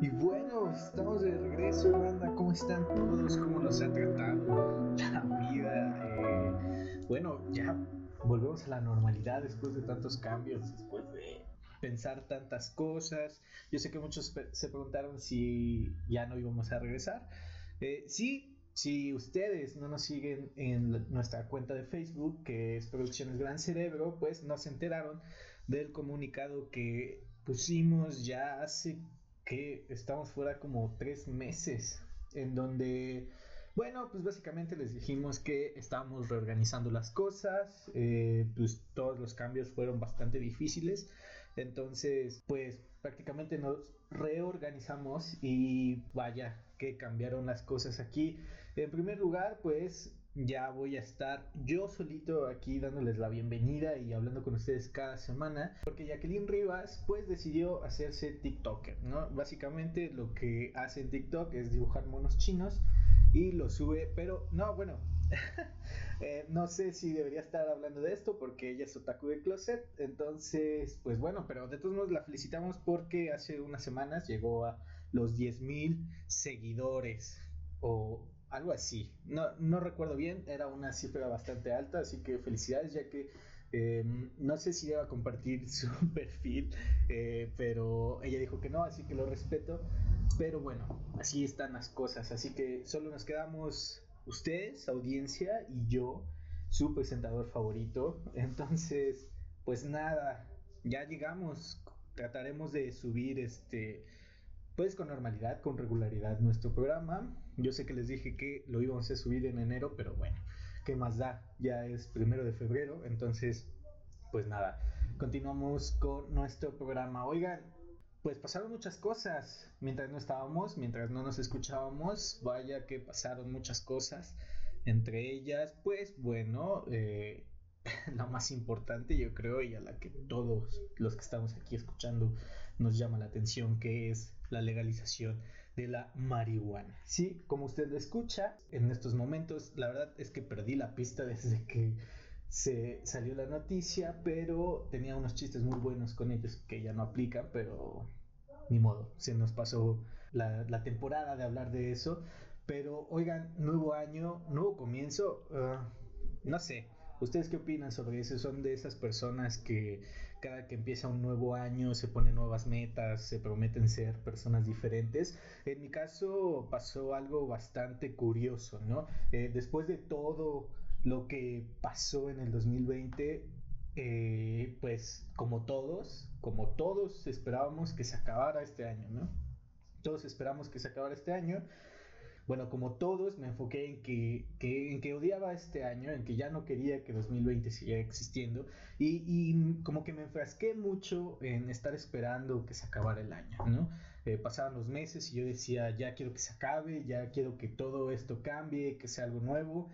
Y bueno, estamos de regreso, banda. ¿Cómo están todos? ¿Cómo nos ha tratado la vida? Eh, bueno, ya volvemos a la normalidad después de tantos cambios, después de pensar tantas cosas. Yo sé que muchos se preguntaron si ya no íbamos a regresar. Eh, sí, si ustedes no nos siguen en nuestra cuenta de Facebook, que es Producciones Gran Cerebro, pues no se enteraron del comunicado que pusimos ya hace que estamos fuera como tres meses, en donde bueno, pues básicamente les dijimos que estábamos reorganizando las cosas, eh, pues todos los cambios fueron bastante difíciles, entonces pues prácticamente nos reorganizamos y vaya que cambiaron las cosas aquí. En primer lugar, pues ya voy a estar yo solito aquí dándoles la bienvenida y hablando con ustedes cada semana, porque Jacqueline Rivas pues decidió hacerse TikToker, ¿no? Básicamente lo que hace en TikTok es dibujar monos chinos y lo sube, pero no, bueno, eh, no sé si debería estar hablando de esto porque ella es otaku de closet, entonces, pues bueno, pero de todos modos la felicitamos porque hace unas semanas llegó a los 10.000 seguidores o algo así, no, no recuerdo bien, era una cifra bastante alta, así que felicidades ya que em, no sé si a compartir su perfil, eh, pero ella dijo que no, así que lo respeto. Pero bueno, así están las cosas. Así que solo nos quedamos ustedes, audiencia, y yo, su presentador favorito. Entonces, pues nada, ya llegamos. Trataremos de subir este, pues con normalidad, con regularidad nuestro programa. Yo sé que les dije que lo íbamos a subir en enero, pero bueno, ¿qué más da? Ya es primero de febrero, entonces, pues nada, continuamos con nuestro programa. Oigan, pues pasaron muchas cosas mientras no estábamos, mientras no nos escuchábamos, vaya que pasaron muchas cosas, entre ellas, pues bueno, eh, la más importante yo creo y a la que todos los que estamos aquí escuchando nos llama la atención, que es la legalización de la marihuana. Sí, como usted lo escucha, en estos momentos, la verdad es que perdí la pista desde que se salió la noticia, pero tenía unos chistes muy buenos con ellos que ya no aplican, pero ni modo, se nos pasó la, temporada de hablar de eso. Pero oigan, nuevo año, nuevo comienzo, ah, no sé, ¿ustedes qué opinan sobre eso? ¿Son de esas personas que cada que empieza un nuevo año se ponen nuevas metas, se prometen ser personas diferentes? En mi caso pasó algo bastante curioso, ¿no? Eh, después de todo lo que pasó en el 2020, eh, pues como todos, como todos esperábamos que se acabara este año, ¿no? Todos esperamos que se acabara este año. Bueno, como todos, me enfoqué en que, en que odiaba este año, en que ya no quería que 2020 siguiera existiendo y, y como que me enfrasqué mucho en estar esperando que se acabara el año, ¿no? Eh, pasaban los meses y yo decía, ya quiero que se acabe, ya quiero que todo esto cambie, que sea algo nuevo.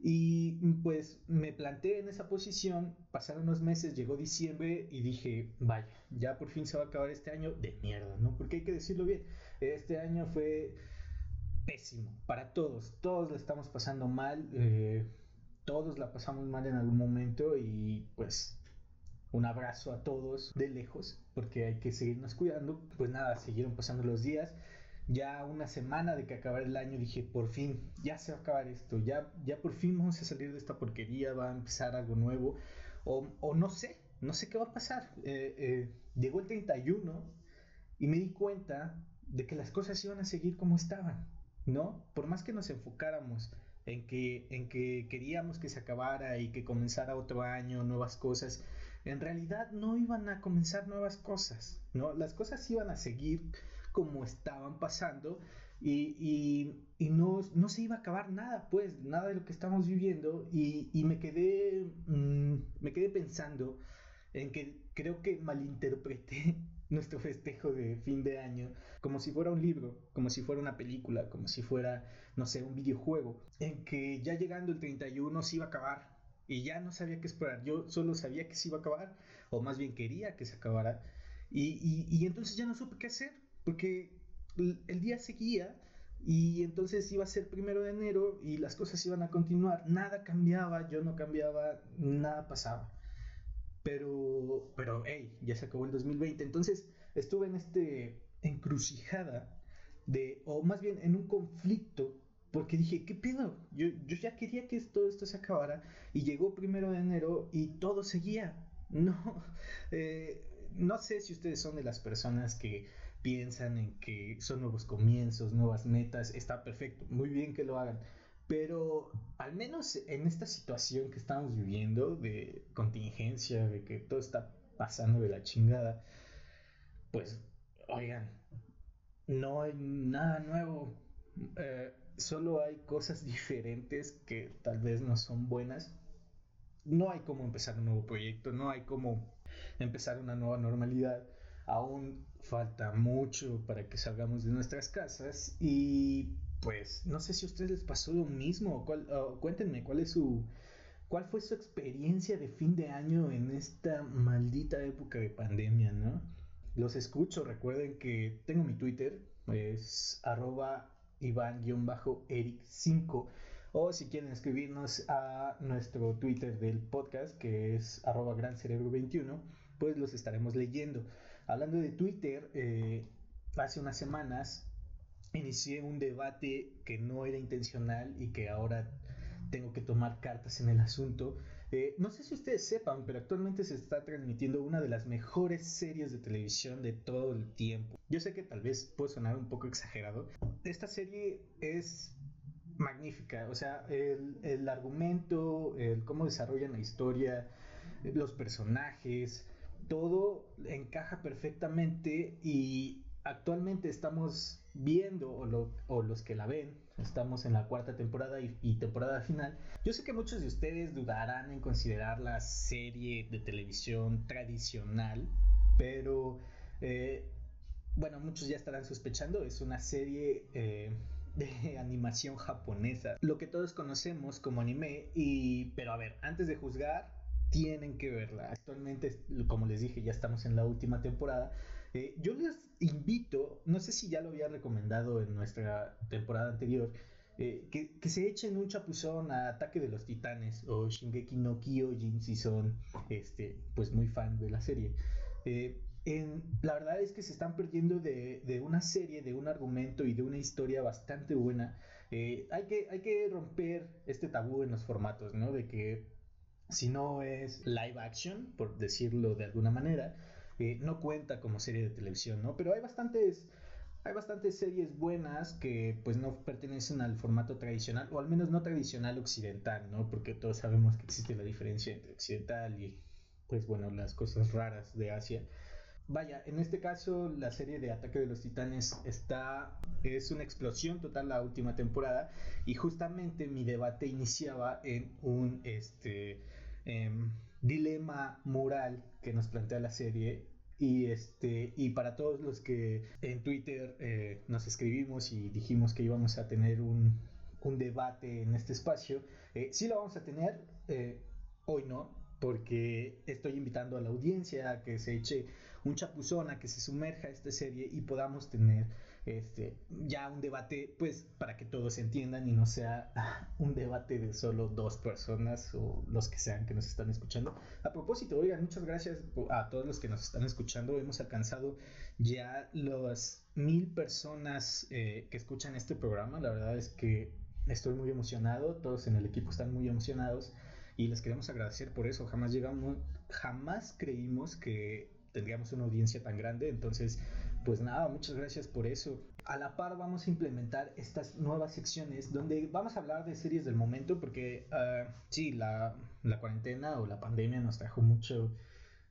Y pues me planté en esa posición, pasaron unos meses, llegó diciembre y dije, vaya, ya por fin se va a acabar este año de mierda, ¿no? Porque hay que decirlo bien, este año fue pésimo para todos, todos la estamos pasando mal, eh, todos la pasamos mal en algún momento y pues un abrazo a todos de lejos, porque hay que seguirnos cuidando. Pues nada, siguieron pasando los días ya una semana de que acabara el año dije, por fin, ya se va a acabar esto, ya, ya por fin vamos a salir de esta porquería, va a empezar algo nuevo, o, o no sé, no sé qué va a pasar. Eh, eh, llegó el 31 y me di cuenta de que las cosas iban a seguir como estaban, ¿no? Por más que nos enfocáramos en que, en que queríamos que se acabara y que comenzara otro año, nuevas cosas, en realidad no iban a comenzar nuevas cosas, ¿no? Las cosas iban a seguir como estaban pasando y, no, no, se iba a acabar nada, pues, nada de lo que estamos viviendo y, me, quedé, mm, me quedé pensando en que creo que malinterpreté nuestro festejo de fin de año como si fuera un libro, como si fuera una película, como si fuera, no sé, un videojuego, en que ya llegando el 31 se iba a acabar y ya no sabía qué esperar, yo solo sabía que se iba a acabar, o más bien quería que se acabara, y, y entonces ya no supe qué hacer, porque el día seguía Y entonces iba a ser primero de enero y las cosas iban a continuar. Nada cambiaba, yo no cambiaba, nada pasaba. Pero, pero, hey, ya se acabó el 2020. Entonces estuve en este encrucijada de, o más bien en un conflicto, porque dije, ¿qué pedo? Yo, yo ya quería que todo esto se acabara y llegó primero de enero y todo seguía. No, eh, no sé si ustedes son de las personas que piensan en que son nuevos comienzos, nuevas metas, está perfecto, muy bien que lo hagan. Pero al menos en esta situación que estamos viviendo de contingencia, de que todo está pasando de la chingada, pues, oigan, no hay nada nuevo. Eh, solo hay cosas diferentes que tal vez no son buenas. No hay como empezar un nuevo proyecto, no hay como empezar una nueva normalidad. Aún falta mucho para que salgamos de nuestras casas y pues no sé si a ustedes les pasó lo mismo. cuéntenme cuál es su cuál fue su experiencia de fin de año en esta maldita época de pandemia, ¿no? Los escucho, recuerden que tengo mi Twitter, es arroba Iván-Eric5 o si quieren escribirnos a nuestro Twitter del podcast que es arroba gran cerebro 21 pues los estaremos leyendo. Hablando de Twitter, eh, hace unas semanas inicié un debate que no era intencional y que ahora tengo que tomar cartas en el asunto. Eh, no sé si ustedes sepan, pero actualmente se está transmitiendo una de las mejores series de televisión de todo el tiempo. Yo sé que tal vez puede sonar un poco exagerado. Esta serie es magnífica, o sea, el, el argumento, el cómo desarrollan la historia, los personajes, todo encaja perfectamente y actualmente estamos viendo, o, los que la ven, estamos en la cuarta temporada y, temporada final. Yo sé que muchos de ustedes dudarán en considerar la serie de televisión tradicional, pero eh, bueno, muchos ya estarán sospechando, es una serie eh, de animación japonesa, lo que todos conocemos como anime, y pero a ver, antes de juzgar, tienen que verla. Actualmente, como les dije, ya estamos en la última temporada. Eh, yo les invito, no sé si ya lo había recomendado en nuestra temporada anterior, eh, que, se echen un chapuzón a Ataque de los Titanes o Shingeki no Kyojin si son este, pues muy fan de la serie. Eh, la verdad es que se están perdiendo de, de, una serie, de un argumento y de una historia bastante buena. hay, que, hay que romper este tabú en los formatos, ¿no? De que si no es live action, por decirlo de alguna manera, no cuenta como serie de televisión, ¿no? Pero hay bastantes, hay bastantes series buenas que pues no pertenecen al formato tradicional, o al menos no tradicional occidental, ¿no? Porque todos sabemos que existe la diferencia entre occidental y pues bueno, las cosas raras de Asia. Vaya, en este caso la serie de Ataque de los Titanes está es una explosión total la última temporada y justamente mi debate iniciaba en un este em, dilema moral que nos plantea la serie y este y para todos los que en Twitter eh, nos escribimos y dijimos que íbamos a tener un, un debate en este espacio eh, sí lo vamos a tener eh, hoy no porque estoy invitando a la audiencia a que se eche un chapuzón, a que se sumerja a esta serie y podamos tener este, ya un debate, pues para que todos entiendan y no sea un debate de solo dos personas o los que sean que nos están escuchando. A propósito, oigan, muchas gracias a todos los que nos están escuchando. Hemos alcanzado ya las mil personas eh, que escuchan este programa. La verdad es que estoy muy emocionado, todos en el equipo están muy emocionados y les queremos agradecer por eso. Jamás llegamos, jamás creímos que tendríamos una audiencia tan grande. Entonces, pues nada, muchas gracias por eso. A la par vamos a implementar estas nuevas secciones donde vamos a hablar de series del momento porque uh, sí, la, la, cuarentena o la pandemia nos trajo mucho,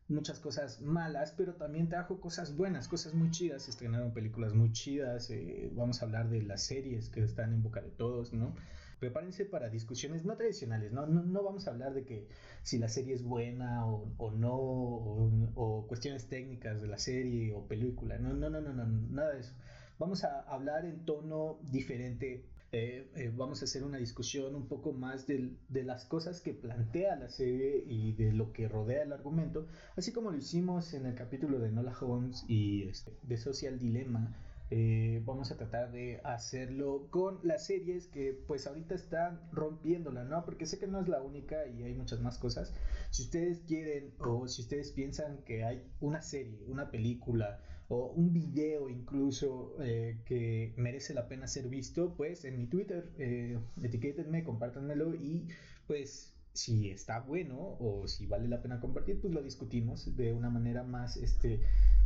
muchas cosas malas, pero también trajo cosas buenas, cosas muy chidas. Estrenaron películas muy chidas. Eh, vamos a hablar de las series que están en boca de todos, ¿no? Prepárense para discusiones no tradicionales, ¿no? No, vamos a hablar de que si la serie es buena o, no, o, cuestiones técnicas de la serie o película, no, no, no, no, no, nada de eso. Vamos a hablar en tono diferente, eh, eh, vamos a hacer una discusión un poco más de, de, las cosas que plantea la serie y de lo que rodea el argumento, así como lo hicimos en el capítulo de Nola Holmes y este, de Social Dilemma Eh, vamos a tratar de hacerlo con las series que pues ahorita están rompiéndola, ¿no? Porque sé que no es la única y hay muchas más cosas. Si ustedes quieren o si ustedes piensan que hay una serie, una película o un video incluso eh, que merece la pena ser visto, pues en mi Twitter eh, etiquétenme, compártanmelo y pues si está bueno o si vale la pena compartir, pues lo discutimos de una manera más, este,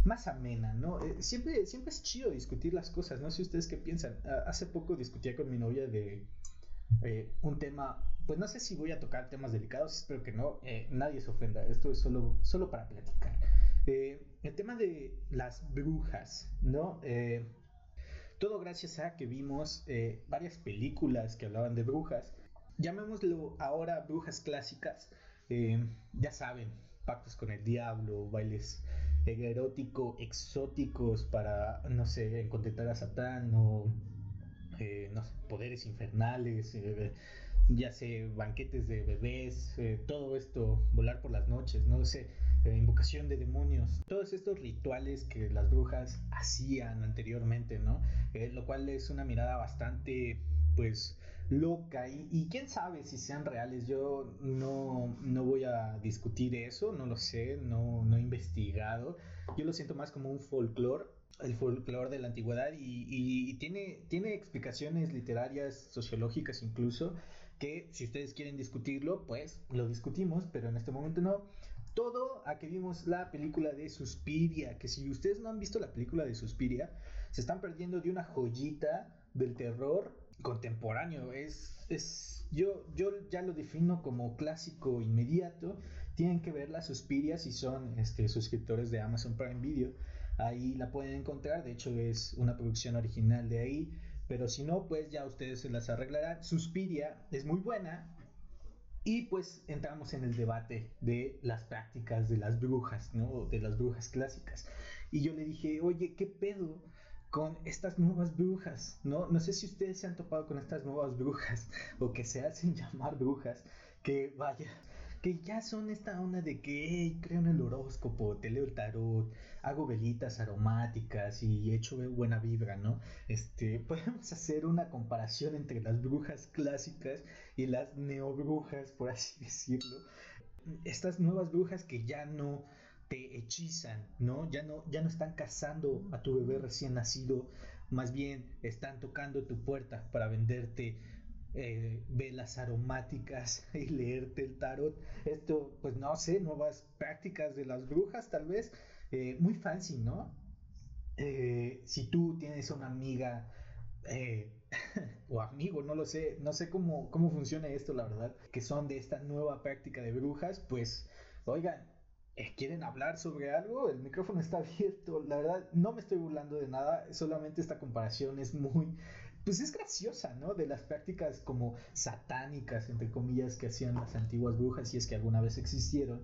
más amena, ¿no? Eh, siempre, siempre es chido discutir las cosas, no sé ustedes qué piensan. hace poco discutía con mi novia de eh, un tema, pues no sé si voy a tocar temas delicados, espero que no, eh, nadie se ofenda, esto es solo, solo para platicar. el tema de las brujas, ¿no? todo gracias a que vimos varias películas que hablaban de brujas llamémoslo ahora brujas clásicas, eh, ya saben, pactos con el diablo, bailes erótico, exóticos para, no sé, encontrar a Satán o, eh, no sé, poderes infernales, eh, ya sé, banquetes de bebés, todo esto, volar por las noches, no sé, invocación de demonios, todos estos rituales que las brujas hacían anteriormente, ¿no? lo cual es una mirada bastante, pues, loca y, quién sabe si sean reales. Yo no, no, voy a discutir eso, no lo sé, no, no he investigado. Yo lo siento más como un folclore, el folclore de la antigüedad y, tiene, tiene explicaciones literarias, sociológicas incluso, que si ustedes quieren discutirlo, pues lo discutimos, pero en este momento no. Todo a que vimos la película de Suspiria, que si ustedes no han visto la película de Suspiria, se están perdiendo de una joyita del terror contemporáneo. Es, es, yo, yo ya lo defino como clásico inmediato. Tienen que ver la Suspiria si son este, suscriptores de Amazon Prime Video. Ahí la pueden encontrar. De hecho, es una producción original de ahí. Pero si no, pues ya ustedes se las arreglarán. Suspiria es muy buena. Y pues entramos en el debate de las prácticas de las brujas, ¿no? De las brujas clásicas. Y yo le dije, oye, ¿qué pedo? Con estas nuevas brujas, ¿no? No sé si ustedes se han topado con estas nuevas brujas o que se hacen llamar brujas, que vaya, que ya son esta onda de que creo en el horóscopo, te leo el tarot, hago velitas aromáticas y echo buena vibra, ¿no? Este, podemos hacer una comparación entre las brujas clásicas y las neobrujas, por así decirlo. Estas nuevas brujas que ya no te hechizan, ¿no? Ya no, ya no están cazando a tu bebé recién nacido, más bien están tocando tu puerta para venderte eh, velas aromáticas y leerte el tarot. Esto, pues no sé, nuevas prácticas de las brujas tal vez. Eh, muy fancy, ¿no? Eh, si tú tienes una amiga o amigo, no lo sé, no sé cómo, cómo funciona esto, la verdad, que son de esta nueva práctica de brujas, pues, oigan, eh, quieren hablar sobre algo, el micrófono está abierto. La verdad, no me estoy burlando de nada, solamente esta comparación es muy, pues es graciosa, ¿no? De las prácticas como satánicas, entre comillas, que hacían las antiguas brujas, si es que alguna vez existieron,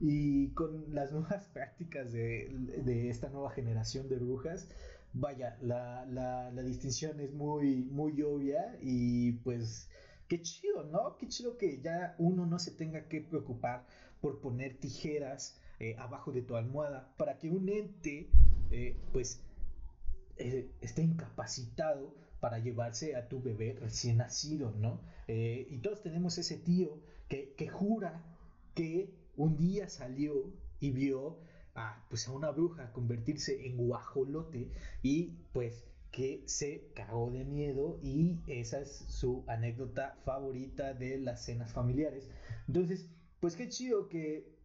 y con las nuevas prácticas de, de esta nueva generación de brujas. Vaya, la, la, la distinción es muy, muy obvia y pues qué chido, ¿no? Qué chido que ya uno no se tenga que preocupar por poner tijeras eh, abajo de tu almohada para que un ente eh, pues eh, esté incapacitado para llevarse a tu bebé recién nacido, ¿no? y todos tenemos ese tío que, que, jura que un día salió y vio a, pues a una bruja convertirse en guajolote y pues que se cagó de miedo y esa es su anécdota favorita de las cenas familiares. Entonces, pues qué chido que,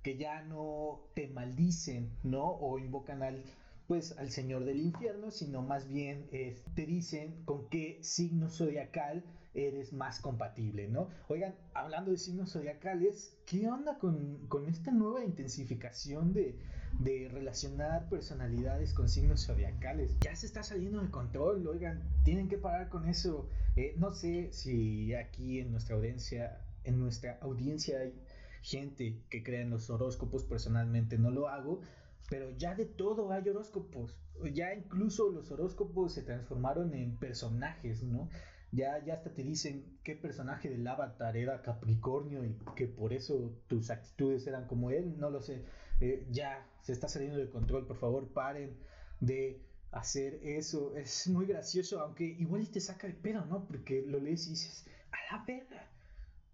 que ya no te maldicen, ¿no? O invocan al, pues, al Señor del infierno, sino más bien te dicen con qué signo zodiacal eres más compatible, ¿no? Oigan, hablando de signos zodiacales, ¿qué onda con, esta nueva intensificación de, de, relacionar personalidades con signos zodiacales? Ya se está saliendo de control, oigan, tienen que parar con eso. Eh, no sé si aquí en nuestra audiencia en nuestra audiencia hay gente que cree en los horóscopos, personalmente no lo hago, pero ya de todo hay horóscopos, ya incluso los horóscopos se transformaron en personajes, ¿no? Ya, ya hasta te dicen qué personaje del avatar era Capricornio y que por eso tus actitudes eran como él, no lo sé, eh, ya se está saliendo de control, por favor paren de hacer eso. Es muy gracioso, aunque igual te saca de pedo, ¿no? Porque lo lees y dices, a la verga,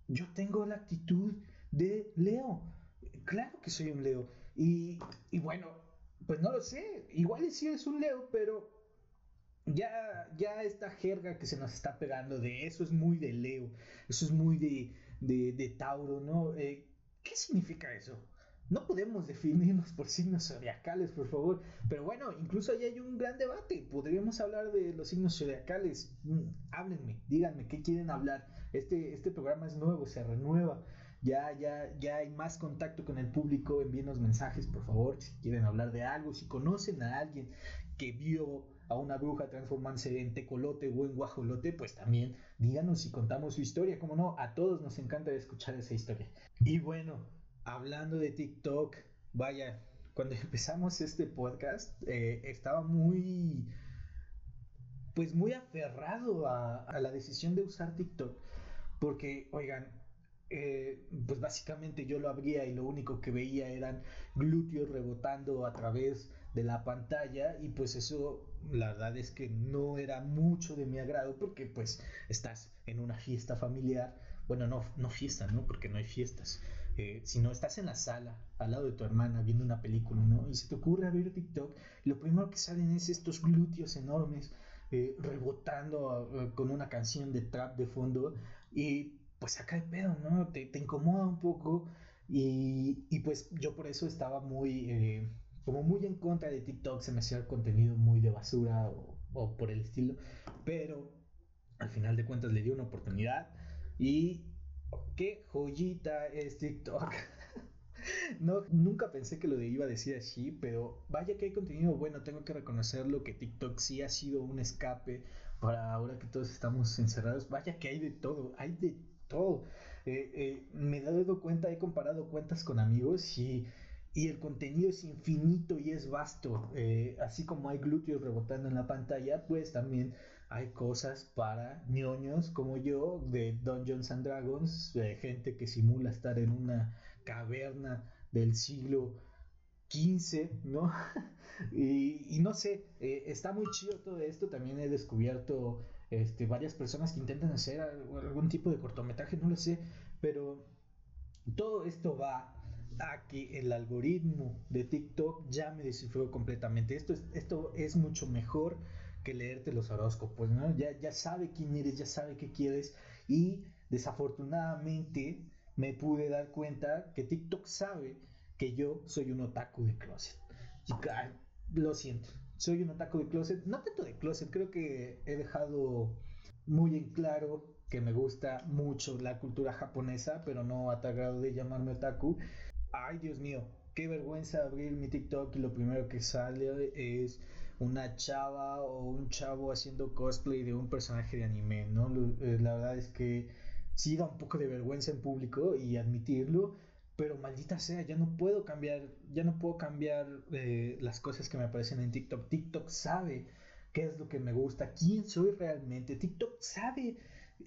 yo tengo la actitud de Leo. Claro que soy un Leo. Y, y bueno, pues no lo sé. Igual sí es un Leo, pero ya, ya esta jerga que se nos está pegando de eso es muy de Leo. Eso es muy de, de, de Tauro, ¿no? Eh, ¿Qué significa eso? No podemos definirnos por signos zodiacales, por favor. Pero bueno, incluso ahí hay un gran debate. Podríamos hablar de los signos zodiacales. Mm, háblenme, díganme qué quieren hablar. Este, este programa es nuevo, se renueva. Ya, ya, ya hay más contacto con el público. Envíenos mensajes, por favor, si quieren hablar de algo. Si conocen a alguien que vio a una bruja transformarse en tecolote o en guajolote, pues también díganos si contamos su historia. Como no, a todos nos encanta escuchar esa historia. Y bueno, hablando de TikTok, vaya, cuando empezamos este podcast eh, estaba muy, pues muy aferrado a, la decisión de usar TikTok, porque, oigan, eh, pues básicamente yo lo abría y lo único que veía eran glúteos rebotando a través de la pantalla. Y pues eso la verdad es que no era mucho de mi agrado porque pues estás en una fiesta familiar, bueno no, no fiesta, ¿no? Porque no hay fiestas, eh, si no estás en la sala al lado de tu hermana viendo una película, ¿no? Y se te ocurre abrir TikTok, lo primero que salen es estos glúteos enormes eh, rebotando eh, con una canción de trap de fondo y pues acá de pedo, ¿no? Te, te incomoda un poco y, y, pues yo por eso estaba muy, como muy en contra de TikTok, se me hacía contenido muy de basura o, o por el estilo, pero al final de cuentas le di una oportunidad y qué joyita es TikTok. No, nunca pensé que lo iba a decir así, pero vaya que hay contenido bueno, tengo que reconocerlo que TikTok sí ha sido un escape para ahora que todos estamos encerrados. Vaya que hay de todo, hay de todo. Eh, eh, me he dado cuenta, he comparado cuentas con amigos y, y el contenido es infinito y es vasto. Eh, así como hay glúteos rebotando en la pantalla, pues también hay cosas para ñoños como yo de Dungeons and Dragons, gente que simula estar en una caverna del siglo XV, ¿no? y, no sé, eh, está muy chido todo esto. También he descubierto este, varias personas que intentan hacer algún tipo de cortometraje, no lo sé, pero todo esto va a que el algoritmo de TikTok ya me descifró completamente. Esto es, esto es mucho mejor que leerte los horóscopos, ¿no? Ya, ya sabe quién eres, ya sabe qué quieres y desafortunadamente me pude dar cuenta que TikTok sabe que yo soy un otaku de closet. Y, lo siento, soy un otaku de closet, no tanto de closet, creo que he dejado muy en claro que me gusta mucho la cultura japonesa, pero no a tal grado de llamarme otaku. Ay, Dios mío, qué vergüenza abrir mi TikTok y lo primero que sale es una chava o un chavo haciendo cosplay de un personaje de anime, ¿no? Eh, la verdad es que sí da un poco de vergüenza en público y admitirlo, pero maldita sea, ya no puedo cambiar, ya no puedo cambiar eh, las cosas que me aparecen en TikTok. TikTok sabe qué es lo que me gusta, quién soy realmente. TikTok sabe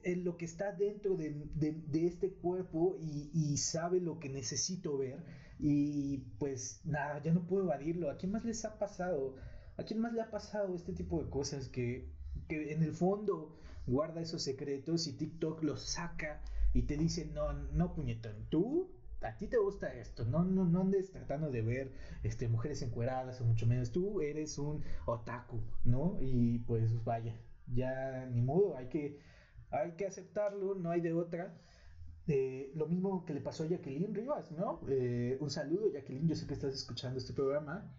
eh, lo que está dentro de, de, este cuerpo y, y, sabe lo que necesito ver. Y pues nada, ya no puedo evadirlo. ¿A quién más les ha pasado? ¿A quién más le ha pasado este tipo de cosas que, que en el fondo guarda esos secretos y TikTok los saca y te dice, no, no puñetón, tú, a ti te gusta esto, no, no, no andes tratando de ver este, mujeres encueradas o mucho menos, tú eres un otaku, ¿no? Y pues vaya, ya ni modo, hay que, hay que aceptarlo, no hay de otra. Eh, lo mismo que le pasó a Jacqueline Rivas, ¿no? Eh, un saludo, Jacqueline, yo sé que estás escuchando este programa.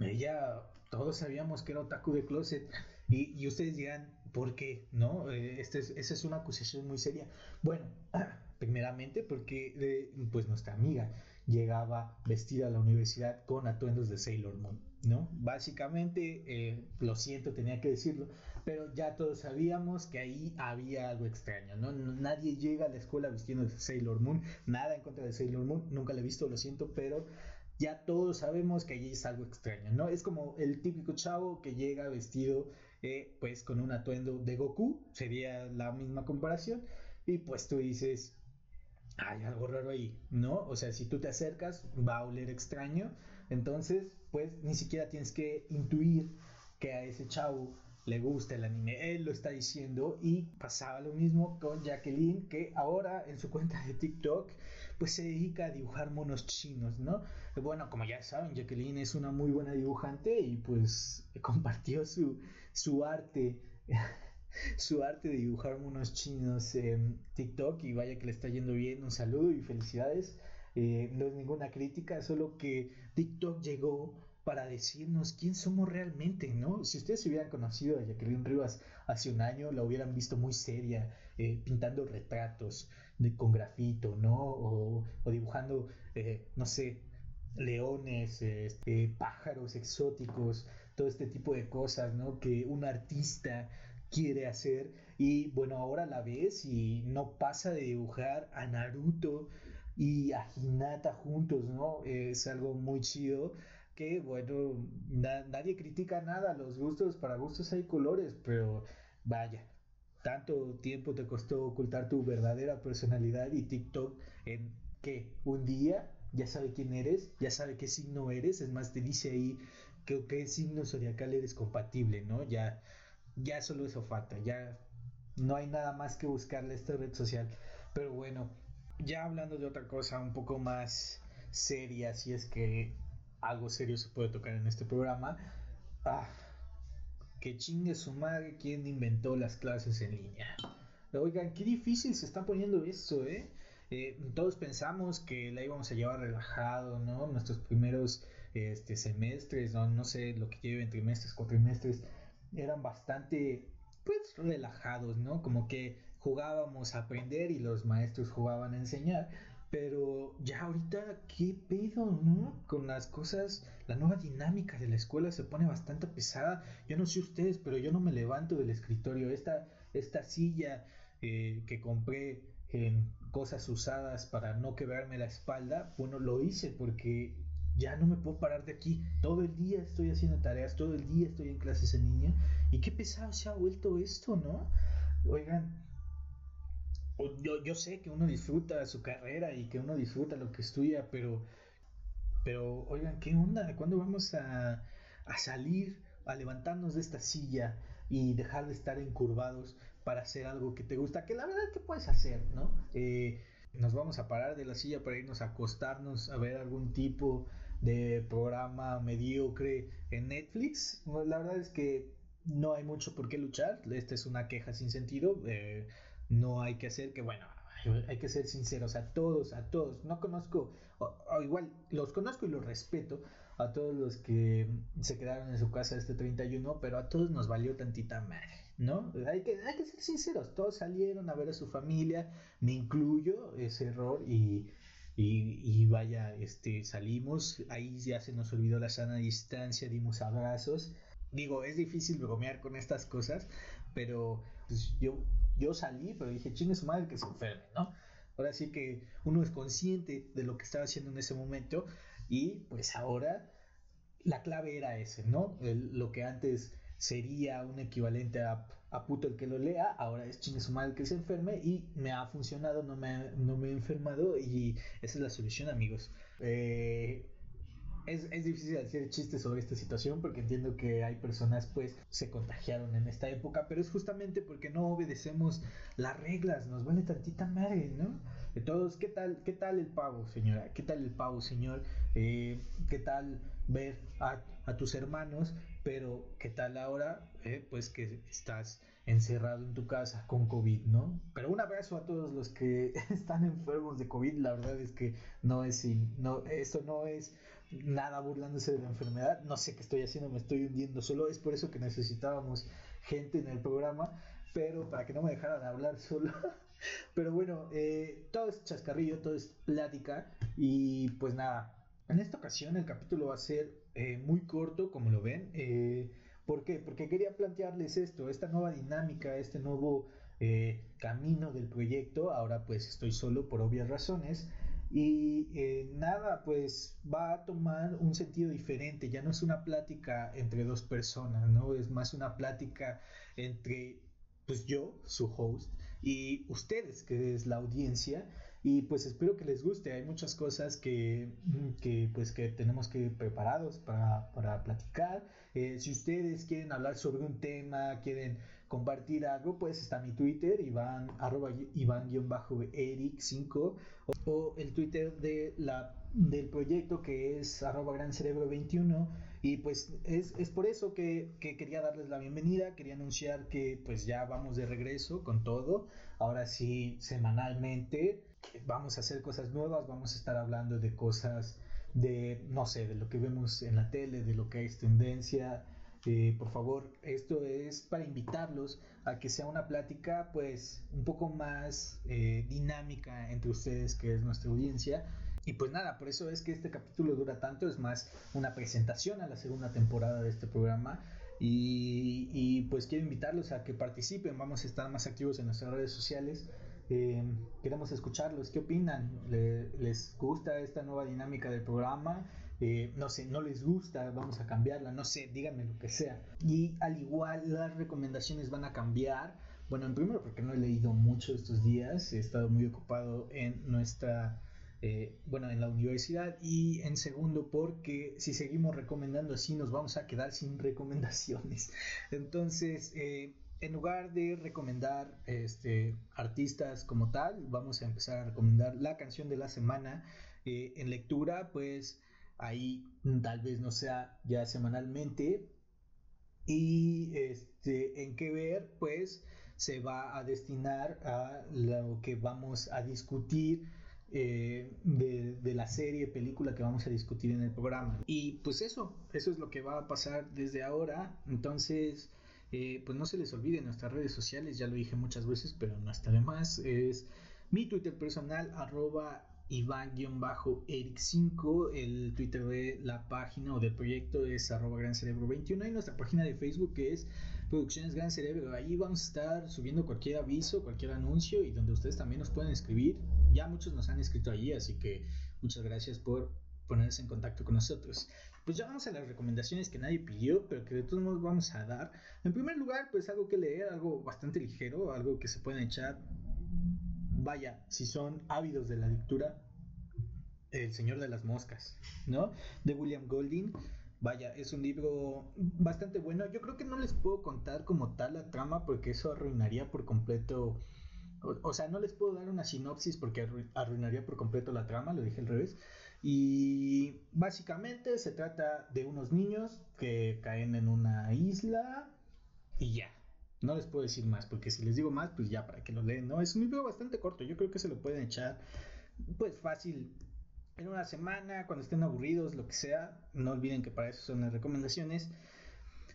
Ella todos sabíamos que era otaku de closet y, y ustedes dirán, ¿por qué? ¿No? Eh, este es, esa es una acusación muy seria. Bueno, primeramente porque eh, pues nuestra amiga llegaba vestida a la universidad con atuendos de Sailor Moon, ¿no? Básicamente, eh, lo siento, tenía que decirlo, pero ya todos sabíamos que ahí había algo extraño, ¿no? Nadie llega a la escuela vistiendo de Sailor Moon, nada en contra de Sailor Moon, nunca la he visto, lo siento, pero ya todos sabemos que allí es algo extraño, ¿no? Es como el típico chavo que llega vestido eh, pues con un atuendo de Goku, sería la misma comparación, y pues tú dices, hay algo raro ahí, ¿no? O sea, si tú te acercas, va a oler extraño, entonces pues ni siquiera tienes que intuir que a ese chavo le gusta el anime, él lo está diciendo y pasaba lo mismo con Jacqueline que ahora en su cuenta de TikTok pues se dedica a dibujar monos chinos, ¿no? Bueno, como ya saben, Jacqueline es una muy buena dibujante y pues compartió su, su arte su arte de dibujar monos chinos en TikTok y vaya que le está yendo bien, un saludo y felicidades. Eh, no es ninguna crítica, solo que TikTok llegó para decirnos quién somos realmente, ¿no? Si ustedes hubieran conocido a Jacqueline Rivas hace un año, la hubieran visto muy seria, eh, pintando retratos con grafito, ¿no? O, dibujando, eh, no sé, leones, este, pájaros exóticos, todo este tipo de cosas, ¿no? Que un artista quiere hacer y bueno, ahora la ves y no pasa de dibujar a Naruto y a Hinata juntos, ¿no? Es algo muy chido que bueno, nadie critica nada, los gustos, para gustos hay colores, pero vaya, tanto tiempo te costó ocultar tu verdadera personalidad y TikTok en que un día ya sabe quién eres, ya sabe qué signo eres, es más, te dice ahí que qué signo zodiacal eres compatible, ¿no? Ya, ya solo eso falta, ya no hay nada más que buscarle a esta red social. Pero bueno, ya hablando de otra cosa un poco más seria, si es que algo serio se puede tocar en este programa. Ah, que chingue su madre quien inventó las clases en línea. Oigan, qué difícil se está poniendo esto, ¿eh? ¿eh? todos pensamos que la íbamos a llevar relajado, ¿no? Nuestros primeros este, semestres, ¿no? no sé lo que lleven trimestres, cuatrimestres, eran bastante, pues, relajados, ¿no? Como que jugábamos a aprender y los maestros jugaban a enseñar. Pero ya ahorita, ¿qué pedo, no? Con las cosas, la nueva dinámica de la escuela se pone bastante pesada. Yo no sé ustedes, pero yo no me levanto del escritorio. Esta, esta silla eh, que compré en cosas usadas para no quebrarme la espalda, bueno, lo hice porque ya no me puedo parar de aquí. Todo el día estoy haciendo tareas, todo el día estoy en clases en línea. Y qué pesado se ha vuelto esto, ¿no? Oigan, yo, yo sé que uno disfruta su carrera y que uno disfruta lo que estudia, pero, pero oigan, ¿qué onda? ¿Cuándo vamos a, a salir, a levantarnos de esta silla y dejar de estar encurvados para hacer algo que te gusta? Que la verdad que puedes hacer, ¿no? Eh, nos vamos a parar de la silla para irnos a acostarnos a ver algún tipo de programa mediocre en Netflix. La verdad es que no hay mucho por qué luchar. Esta es una queja sin sentido. Eh, no hay que hacer que, bueno, hay que ser sinceros a todos, a todos. No conozco, o, igual los conozco y los respeto a todos los que se quedaron en su casa este 31, pero a todos nos valió tantita madre, ¿no? Hay que, hay que ser sinceros, todos salieron a ver a su familia, me incluyo ese error y, y, y, vaya, este, salimos, ahí ya se nos olvidó la sana distancia, dimos abrazos. Digo, es difícil bromear con estas cosas, pero pues, yo yo salí, pero dije, chingue su madre que se enferme, ¿no? Ahora sí que uno es consciente de lo que estaba haciendo en ese momento y pues ahora la clave era ese, ¿no? lo que antes sería un equivalente a, a, puto el que lo lea, ahora es chingue su madre que se enferme y me ha funcionado, no me, no me he enfermado y esa es la solución amigos. Eh, es, es, difícil hacer chistes sobre esta situación porque entiendo que hay personas pues se contagiaron en esta época, pero es justamente porque no obedecemos las reglas, nos vale tantita madre, ¿no? Todos, ¿qué tal, qué tal el pavo, señora? ¿Qué tal el pavo, señor? Eh, ¿Qué tal ver a, a, tus hermanos? Pero, ¿qué tal ahora? Eh, pues que estás encerrado en tu casa con COVID, ¿no? Pero un abrazo a todos los que están enfermos de COVID, la verdad es que no es, no, esto no es nada burlándose de la enfermedad. No sé qué estoy haciendo, me estoy hundiendo. Solo es por eso que necesitábamos gente en el programa, pero para que no me dejaran hablar solo. pero bueno, eh, todo es chascarrillo, todo es plática. Y pues nada, en esta ocasión el capítulo va a ser eh, muy corto, como lo ven. Eh, ¿Por qué? Porque quería plantearles esto, esta nueva dinámica, este nuevo camino del proyecto. Ahora pues estoy solo por obvias razones. Y eh, nada, pues va a tomar un sentido diferente. Ya no es una plática entre dos personas, ¿no? Es más una plática entre, pues yo, su host, y ustedes, que es la audiencia. y pues espero que les guste. Hay muchas cosas que, que pues que tenemos que ir preparados para, para platicar. Eh, si ustedes quieren hablar sobre un tema, quieren compartir algo, pues está mi Twitter, Iván, arroba Iván-Eric5, o, o, el Twitter de la, del proyecto que es arroba Gran Cerebro 21. Y pues es, es por eso que, que, quería darles la bienvenida, quería anunciar que pues ya vamos de regreso con todo, ahora sí semanalmente vamos a hacer cosas nuevas, vamos a estar hablando de cosas de, no sé, de lo que vemos en la tele, de lo que es tendencia. Eh, por favor, esto es para invitarlos a que sea una plática pues un poco más eh, dinámica entre ustedes, que es nuestra audiencia. Y pues nada, por eso es que este capítulo dura tanto, es más una presentación a la segunda temporada de este programa. Y, y pues quiero invitarlos a que participen, vamos a estar más activos en nuestras redes sociales. Eh, queremos escucharlos. ¿Qué opinan? ¿Les gusta esta nueva dinámica del programa? Eh, no sé, no les gusta, vamos a cambiarla, no sé, díganme lo que sea. Y al igual las recomendaciones van a cambiar. Bueno, en primero porque no he leído mucho estos días, he estado muy ocupado en nuestra, eh, bueno, en la universidad. Y en segundo porque si seguimos recomendando así nos vamos a quedar sin recomendaciones. Entonces, eh, en lugar de recomendar este, artistas como tal, vamos a empezar a recomendar la canción de la semana en lectura, pues ahí tal vez no sea ya semanalmente. Y este, en qué ver, pues se va a destinar a lo que vamos a discutir eh, de, de, la serie, película que vamos a discutir en el programa. Y pues eso, eso es lo que va a pasar desde ahora. Entonces, eh, pues no se les olvide nuestras redes sociales, ya lo dije muchas veces, pero no está de más. Es mi Twitter personal, arroba Iván-Eric5, el Twitter de la página o del proyecto es arroba Gran Cerebro 21 y nuestra página de Facebook es Producciones Gran Cerebro. Ahí vamos a estar subiendo cualquier aviso, cualquier anuncio y donde ustedes también nos pueden escribir. Ya muchos nos han escrito allí, así que muchas gracias por ponerse en contacto con nosotros. Pues ya vamos a las recomendaciones que nadie pidió, pero que de todos modos vamos a dar. En primer lugar, pues algo que leer, algo bastante ligero, algo que se pueden echar. Vaya, si son ávidos de la lectura, El Señor de las Moscas, ¿no? De William Golding. Vaya, es un libro bastante bueno. Yo creo que no les puedo contar como tal la trama porque eso arruinaría por completo o, sea, no les puedo dar una sinopsis porque arruinaría por completo la trama, lo dije al revés. Y básicamente se trata de unos niños que caen en una isla y ya. No les puedo decir más, porque si les digo más, pues ya para que lo leen, ¿no? Es un libro bastante corto, yo creo que se lo pueden echar, pues fácil, en una semana, cuando estén aburridos, lo que sea. No olviden que para eso son las recomendaciones.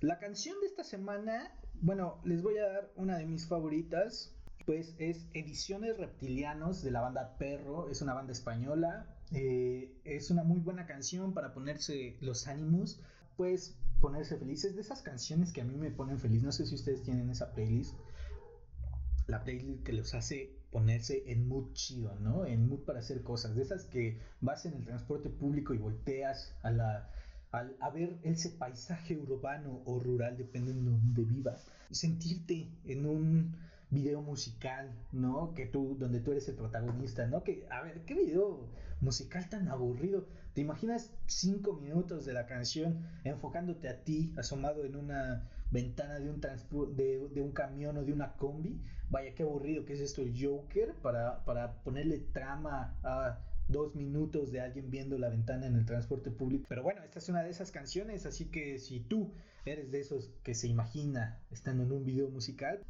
La canción de esta semana, bueno, les voy a dar una de mis favoritas, pues es Ediciones Reptilianos de la banda Perro, es una banda española, eh, es una muy buena canción para ponerse los ánimos, pues ponerse felices de esas canciones que a mí me ponen feliz, no sé si ustedes tienen esa playlist, la playlist que los hace ponerse en mood chido, ¿no? En mood para hacer cosas, de esas que vas en el transporte público y volteas a la a ver ese paisaje urbano o rural, dependiendo de donde vivas, sentirte en un video musical, ¿no? Que tú, donde tú eres el protagonista, ¿no? Que, a ver, ¿qué video musical tan aburrido? ¿Te imaginas cinco minutos de la canción enfocándote a ti, asomado en una ventana de un, de, de un camión o de una combi? Vaya, qué aburrido que es esto el Joker para, para ponerle trama a dos minutos de alguien viendo la ventana en el transporte público. Pero bueno, esta es una de esas canciones, así que si tú eres de esos que se imagina estando en un video musical,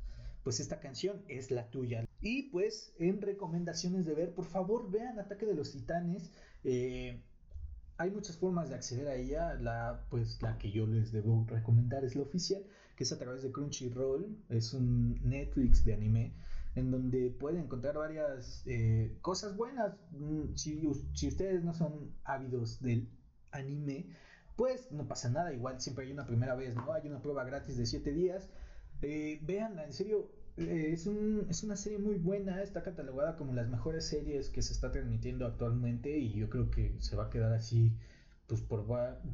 pues esta canción es la tuya. Y pues en recomendaciones de ver, por favor vean Ataque de los Titanes. Eh, hay muchas formas de acceder a ella. La, pues la que yo les debo recomendar es la oficial, que es a través de Crunchyroll. Es un Netflix de anime en donde pueden encontrar varias eh, cosas buenas. Mm, si, ustedes no son ávidos del anime, pues no pasa nada. Igual siempre hay una primera vez, ¿no? Hay una prueba gratis de 7 días eh, véanla, en serio, es, un, es una serie muy buena, está catalogada como las mejores series que se está transmitiendo actualmente y yo creo que se va a quedar así pues por,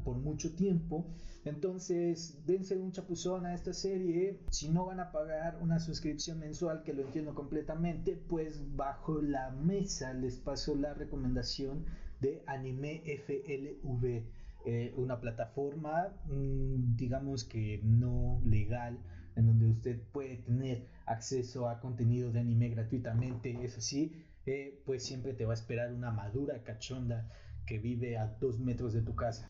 por mucho tiempo. Entonces, dense un chapuzón a esta serie. Si no van a pagar una suscripción mensual, que lo entiendo completamente, pues bajo la mesa les paso la recomendación de Anime FLV. Eh, una plataforma, mm, digamos que no legal, en donde usted puede tener acceso a contenido de anime gratuitamente. Es así, eh, pues siempre te va a esperar una madura cachonda que vive a dos metros de tu casa.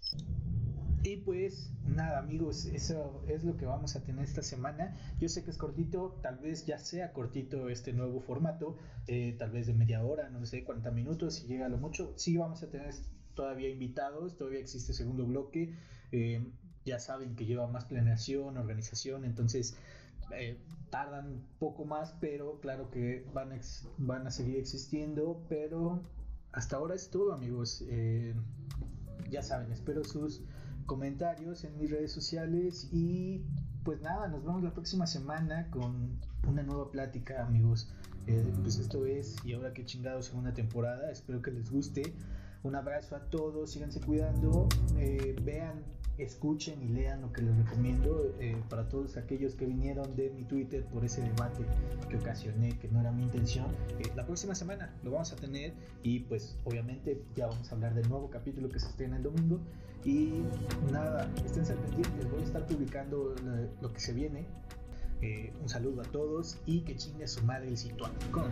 Y pues nada amigos, eso es lo que vamos a tener esta semana. Yo sé que es cortito, tal vez ya sea cortito este nuevo formato, eh, tal vez de media hora, no sé, 40 minutos, si llega a lo mucho. Sí vamos a tener todavía invitados, todavía existe segundo bloque. Eh, ya saben que lleva más planeación, organización, entonces eh, tardan poco más, pero claro que van a, van a seguir existiendo, pero hasta ahora es todo amigos. Eh, ya saben, espero sus comentarios en mis redes sociales y pues nada, nos vemos la próxima semana con una nueva plática amigos. Eh, pues esto es y ahora que chingados segunda temporada, espero que les guste. Un abrazo a todos, síganse cuidando, vean, escuchen y lean lo que les recomiendo eh, para todos aquellos que vinieron de mi Twitter por ese debate que ocasioné, que no era mi intención. Eh, la próxima semana lo vamos a tener y pues obviamente ya vamos a hablar del nuevo capítulo que se estrena el domingo. Y nada, estén pendientes, voy a estar publicando lo que se viene. un saludo a todos y que chingue su madre el con